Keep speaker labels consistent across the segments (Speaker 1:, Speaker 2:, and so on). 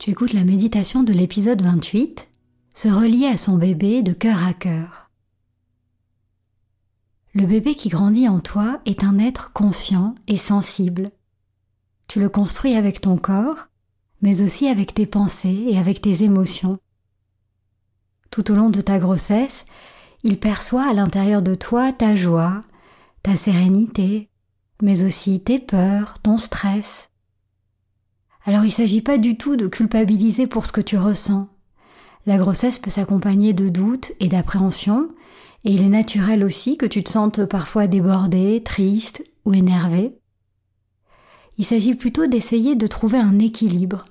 Speaker 1: Tu écoutes la méditation de l'épisode 28, se relier à son bébé de cœur à cœur. Le bébé qui grandit en toi est un être conscient et sensible. Tu le construis avec ton corps, mais aussi avec tes pensées et avec tes émotions. Tout au long de ta grossesse, il perçoit à l'intérieur de toi ta joie, ta sérénité, mais aussi tes peurs, ton stress, alors il ne s'agit pas du tout de culpabiliser pour ce que tu ressens. La grossesse peut s'accompagner de doutes et d'appréhension, et il est naturel aussi que tu te sentes parfois débordé, triste ou énervé. Il s'agit plutôt d'essayer de trouver un équilibre.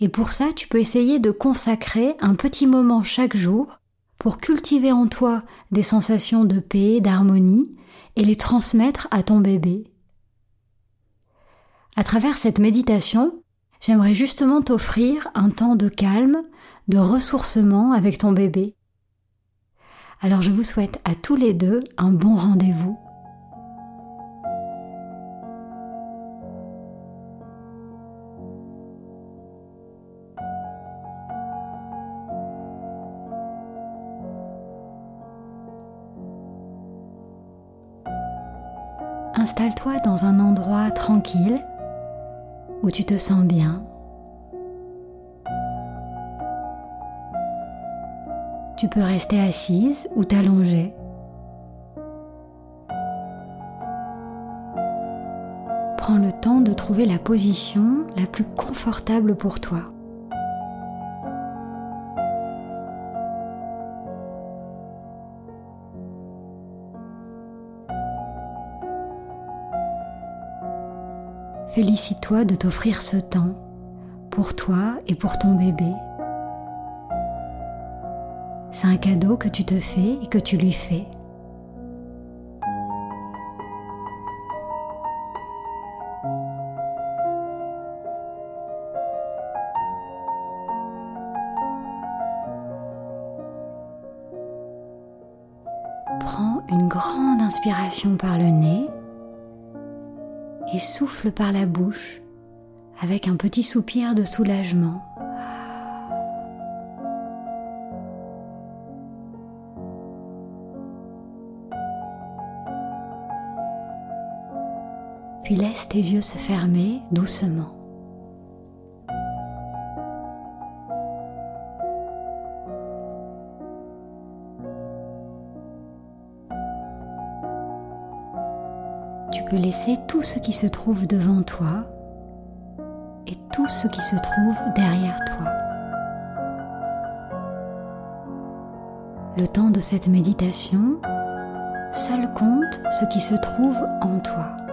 Speaker 1: Et pour ça, tu peux essayer de consacrer un petit moment chaque jour pour cultiver en toi des sensations de paix, d'harmonie, et les transmettre à ton bébé. À travers cette méditation, j'aimerais justement t'offrir un temps de calme, de ressourcement avec ton bébé. Alors je vous souhaite à tous les deux un bon rendez-vous. Installe-toi dans un endroit tranquille où tu te sens bien. Tu peux rester assise ou t'allonger. Prends le temps de trouver la position la plus confortable pour toi. Félicite-toi de t'offrir ce temps pour toi et pour ton bébé. C'est un cadeau que tu te fais et que tu lui fais. Prends une grande inspiration par le nez souffle par la bouche avec un petit soupir de soulagement. Puis laisse tes yeux se fermer doucement. Laisser tout ce qui se trouve devant toi et tout ce qui se trouve derrière toi. Le temps de cette méditation, seul compte ce qui se trouve en toi.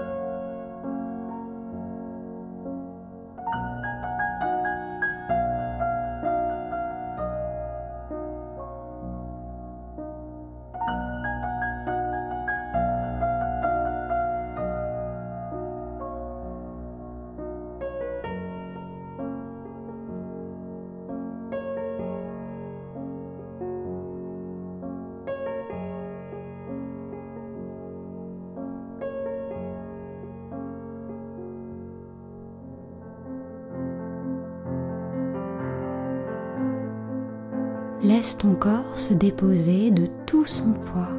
Speaker 1: Laisse ton corps se déposer de tout son poids.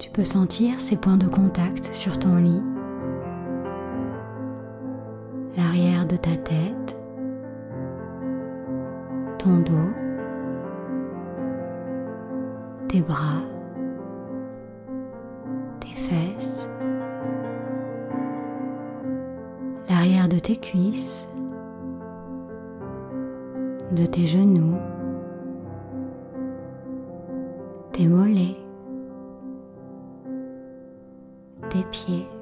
Speaker 1: Tu peux sentir ces points de contact sur ton lit, de tes cuisses, de tes genoux, tes mollets, tes pieds.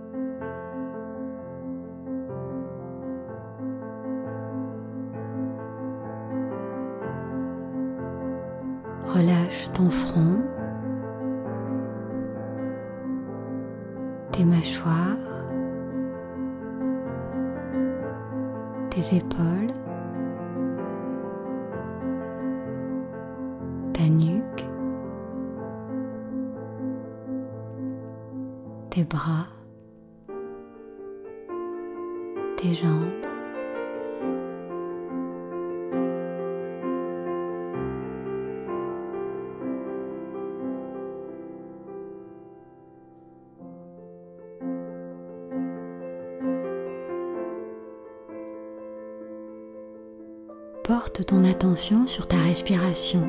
Speaker 1: Porte ton attention sur ta respiration.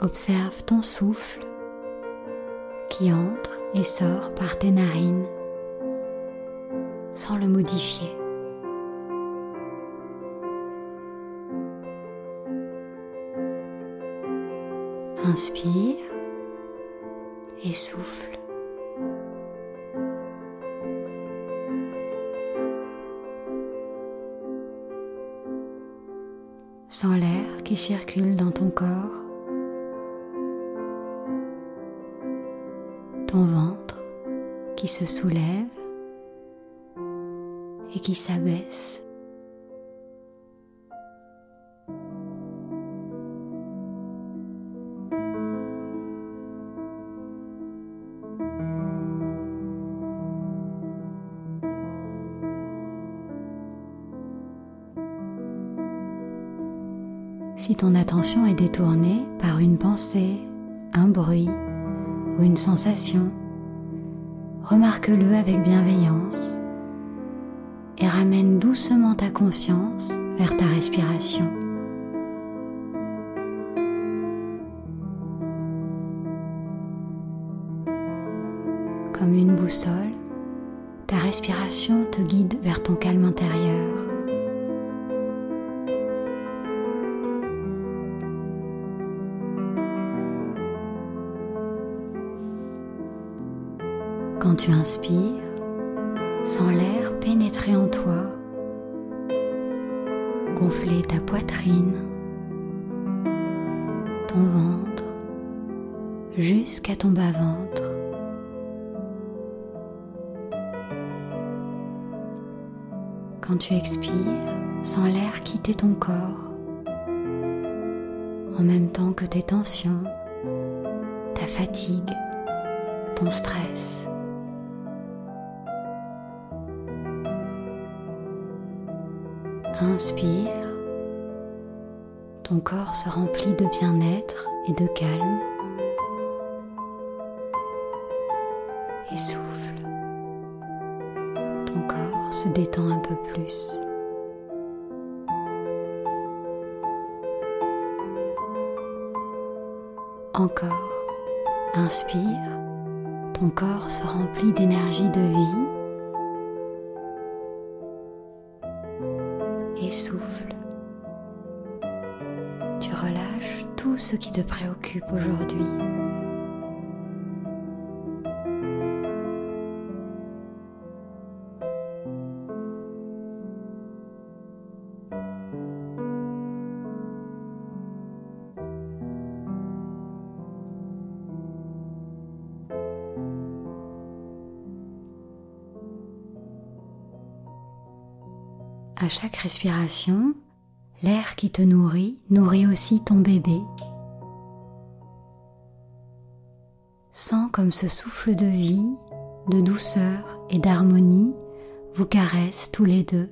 Speaker 1: Observe ton souffle qui entre et sort par tes narines sans le modifier. Inspire et souffle. Sans l'air qui circule dans ton corps. Ton ventre qui se soulève et qui s'abaisse. Si ton attention est détournée par une pensée, un bruit ou une sensation, remarque-le avec bienveillance et ramène doucement ta conscience vers ta respiration. Comme une boussole, ta respiration te guide vers ton calme intérieur. Tu inspires, sens l'air pénétrer en toi, gonfler ta poitrine, ton ventre, jusqu'à ton bas-ventre. Quand tu expires, sens l'air quitter ton corps, en même temps que tes tensions, ta fatigue, ton stress. Inspire, ton corps se remplit de bien-être et de calme. Et souffle, ton corps se détend un peu plus. Encore, inspire, ton corps se remplit d'énergie de vie te préoccupe aujourd'hui. À chaque respiration, l'air qui te nourrit nourrit aussi ton bébé. Comme ce souffle de vie, de douceur et d'harmonie vous caresse tous les deux.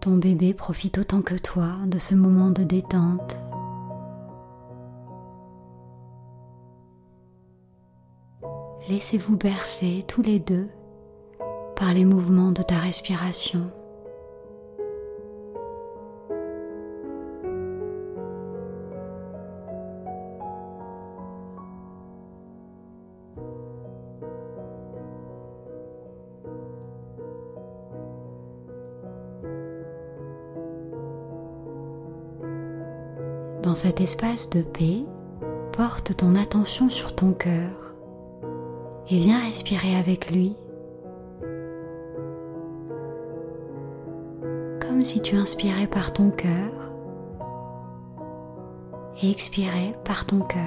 Speaker 1: Ton bébé profite autant que toi de ce moment de détente. Laissez-vous bercer tous les deux par les mouvements de ta respiration. Dans cet espace de paix, porte ton attention sur ton cœur et viens respirer avec lui. Si tu inspirais par ton cœur et expirais par ton cœur.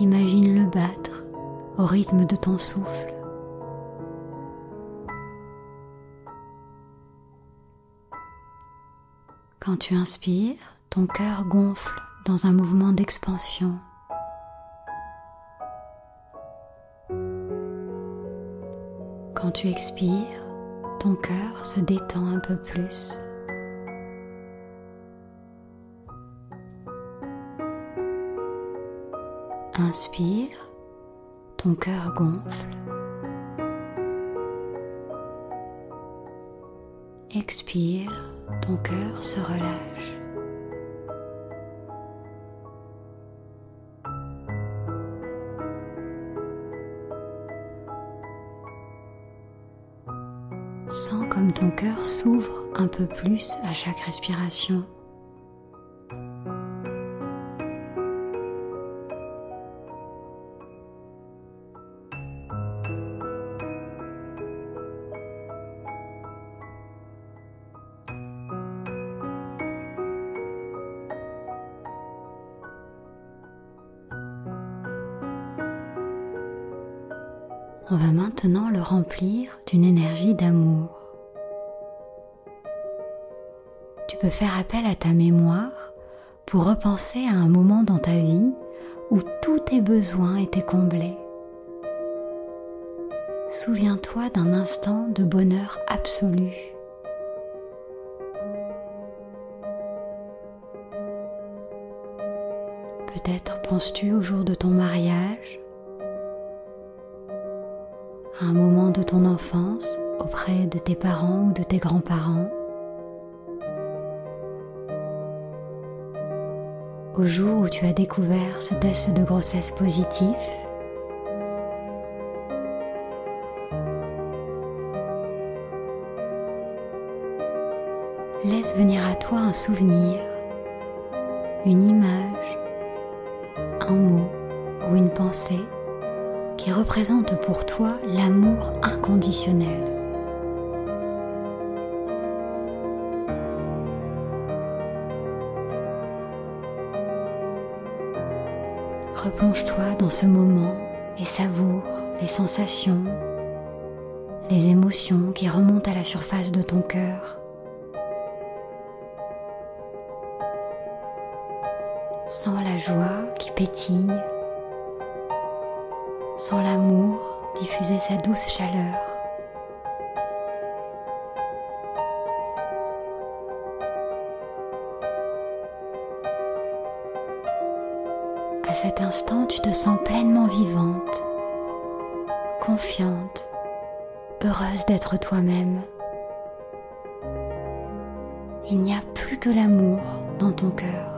Speaker 1: Imagine-le battre au rythme de ton souffle. Quand tu inspires, ton cœur gonfle dans un mouvement d'expansion. Quand tu expires, ton cœur se détend un peu plus. Inspire, ton cœur gonfle. Expire, ton cœur se relâche. Sens comme ton cœur s'ouvre un peu plus à chaque respiration. Pour repenser à un moment dans ta vie où tous tes besoins étaient comblés. Souviens-toi d'un instant de bonheur absolu. Peut-être penses-tu au jour de ton mariage un moment de ton enfance auprès de tes parents ou de tes grands-parents, au jour où tu as découvert ce test de grossesse positif, laisse venir à toi un souvenir, une image, un mot ou une pensée qui représente pour toi l'amour inconditionnel. Replonge-toi dans ce moment et savoure les sensations, les émotions qui remontent à la surface de ton cœur. Sens la joie qui pétille sans l'amour diffuser sa douce chaleur. Tu te sens pleinement vivante, confiante, heureuse d'être toi-même. Il n'y a plus que l'amour dans ton cœur.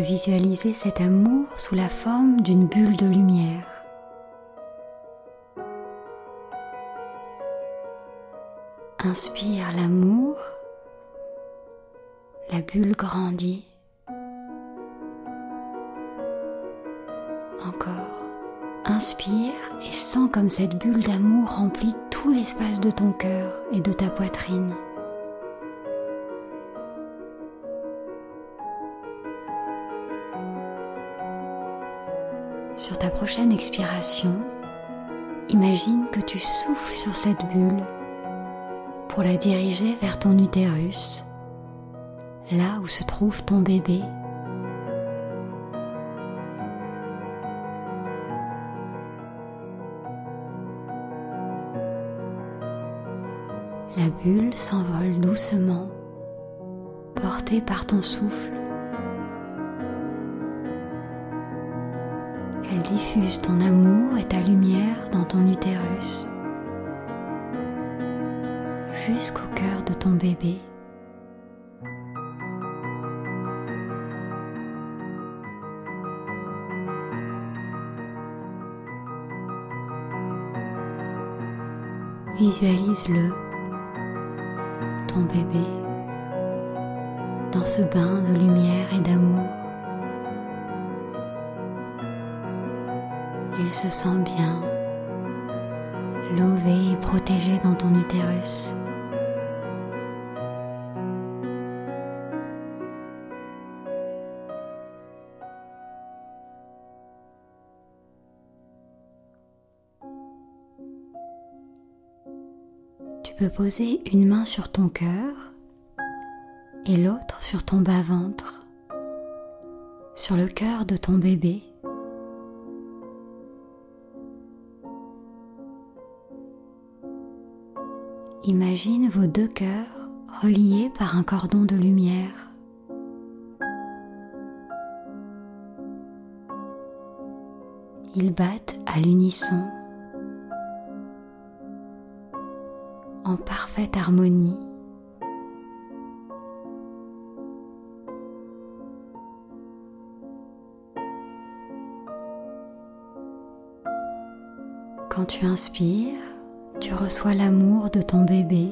Speaker 1: Visualiser cet amour sous la forme d'une bulle de lumière. Inspire l'amour, la bulle grandit. Encore. Inspire et sens comme cette bulle d'amour remplit tout l'espace de ton cœur et de ta poitrine. Sur ta prochaine expiration, imagine que tu souffles sur cette bulle pour la diriger vers ton utérus, là où se trouve ton bébé La bulle s'envole doucement, portée par ton souffle. Ton amour et ta lumière dans ton utérus, jusqu'au cœur de ton bébé. Visualise-le bébé dans ce bain de lumière et d'amour. Il se sent bien, lové et protégé dans ton utérus. peux poser une main sur ton cœur et l'autre sur ton bas-ventre, sur le cœur de ton bébé. Imagine vos deux cœurs reliés par un cordon de lumière. Ils battent à l'unisson en parfaite harmonie. Quand tu inspires, tu reçois l'amour de ton bébé.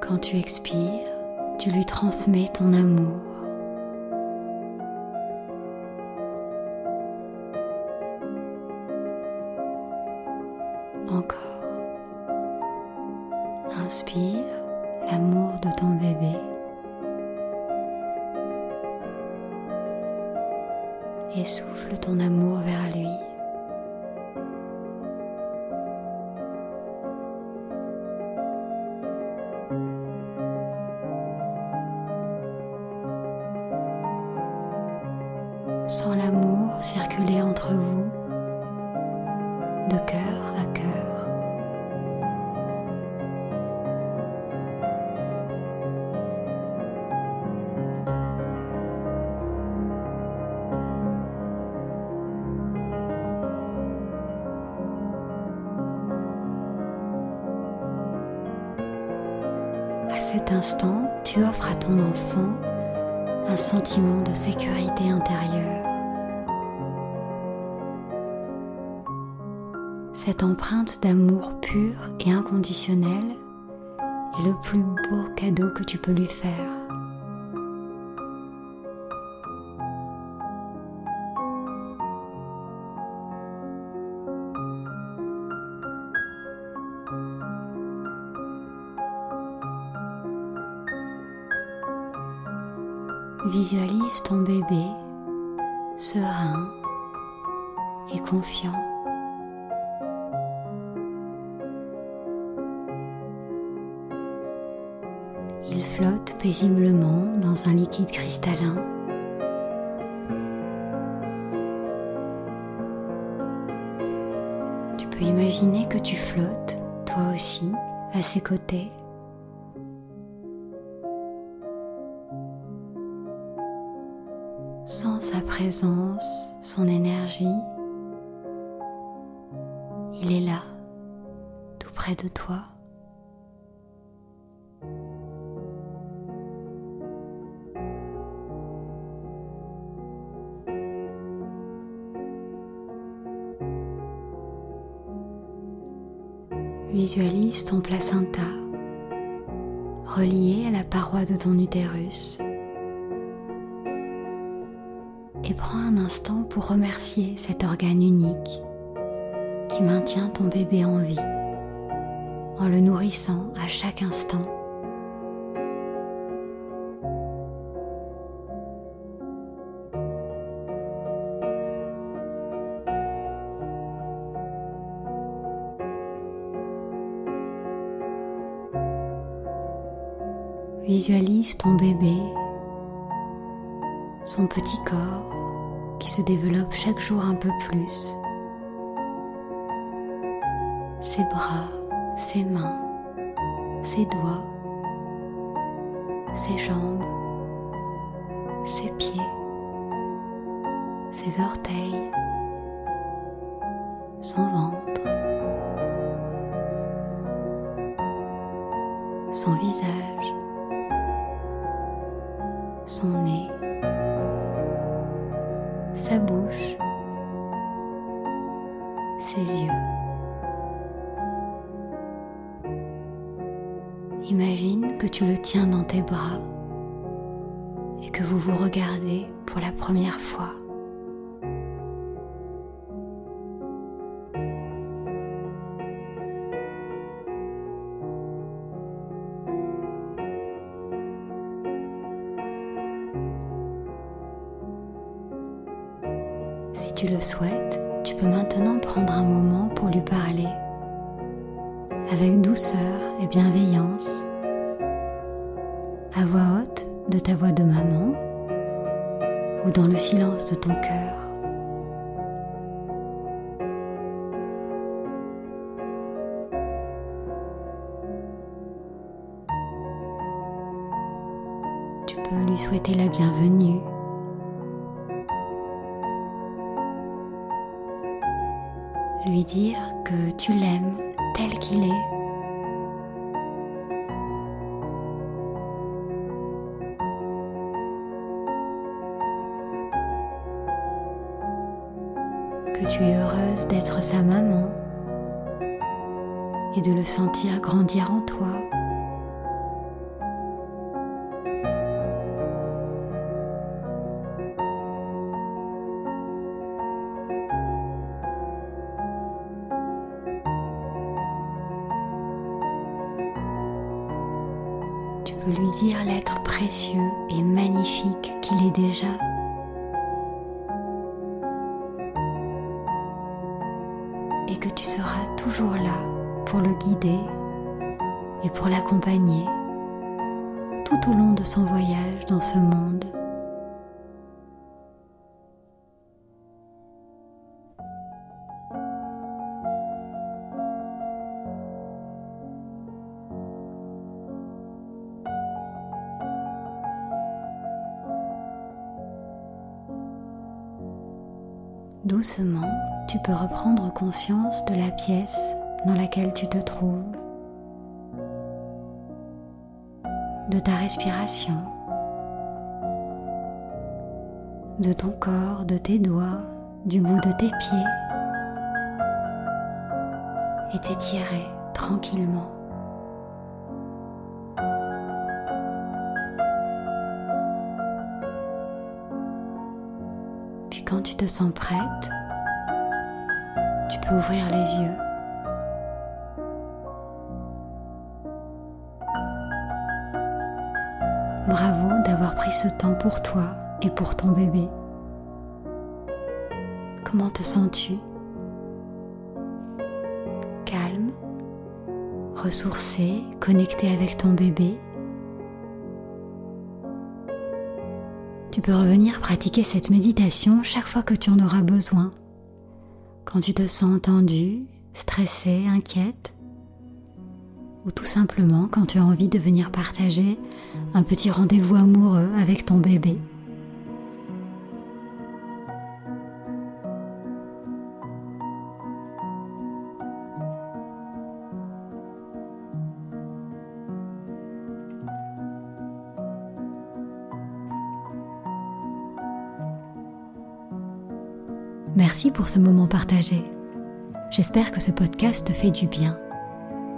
Speaker 1: Quand tu expires, tu lui transmets ton amour. Inspire l'amour de ton bébé. Et souffle ton amour vers lui. Cet instant, tu offres à ton enfant un sentiment de sécurité intérieure. Cette empreinte d'amour pur et inconditionnel est le plus beau cadeau que tu peux lui faire. Ton bébé serein et confiant. Il flotte paisiblement dans un liquide cristallin. Tu peux imaginer que tu flottes, toi aussi, à ses côtés. présence, son énergie. Il est là, tout près de toi. Visualise ton placenta relié à la paroi de ton utérus et prends un instant pour remercier cet organe unique qui maintient ton bébé en vie en le nourrissant à chaque instant. Visualise ton bébé, son petit corps qui se développe chaque jour un peu plus, ses bras, ses mains, ses doigts, ses jambes, ses pieds, ses orteils, son ventre, son visage, son nez, sa bouche, ses yeux. Imagine que tu le tiens dans tes bras et que vous vous regardez pour la première fois. Tu le souhaites, tu peux maintenant prendre un moment pour lui parler. Avec douceur et bienveillance, à voix haute de ta voix de maman ou dans le silence de ton cœur. Tu peux lui souhaiter la bienvenue lui dire que tu l'aimes tel qu'il est. Que tu es heureuse d'être sa maman et de le sentir grandir en toi. Lui dire l'être précieux et magnifique qu'il est déjà. Et que tu seras toujours là pour le guider et pour l'accompagner tout au long de son voyage dans ce monde. Conscience de la pièce dans laquelle tu te trouves, de ta respiration, de ton corps, de tes doigts, du bout de tes pieds, et t'étirer tranquillement. Puis quand tu te sens prête, tu peux ouvrir les yeux. Bravo d'avoir pris ce temps pour toi et pour ton bébé. Comment te sens-tu? Calme, ressourcé, connecté avec ton bébé Tu peux revenir pratiquer cette méditation chaque fois que tu en auras besoin. Quand tu te sens tendue, stressée, inquiète, ou tout simplement quand tu as envie de venir partager un petit rendez-vous amoureux avec ton bébé. Merci pour ce moment partagé. J'espère que ce podcast te fait du bien.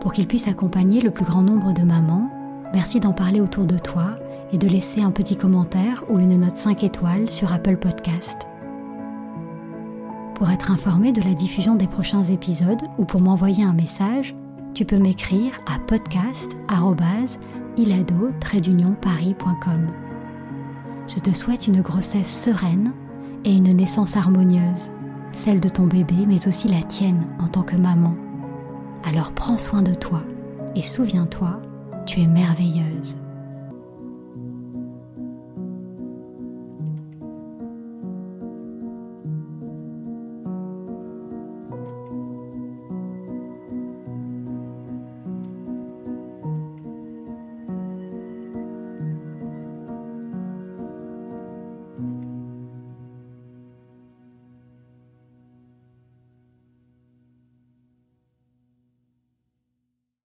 Speaker 1: Pour qu'il puisse accompagner le plus grand nombre de mamans, merci d'en parler autour de toi et de laisser un petit commentaire ou une note 5 étoiles sur Apple Podcast. Pour être informé de la diffusion des prochains épisodes ou pour m'envoyer un message, tu peux m'écrire à podcast.ilado-paris.com. Je te souhaite une grossesse sereine et une naissance harmonieuse, celle de ton bébé mais aussi la tienne en tant que maman. Alors prends soin de toi et souviens-toi, tu es merveilleuse.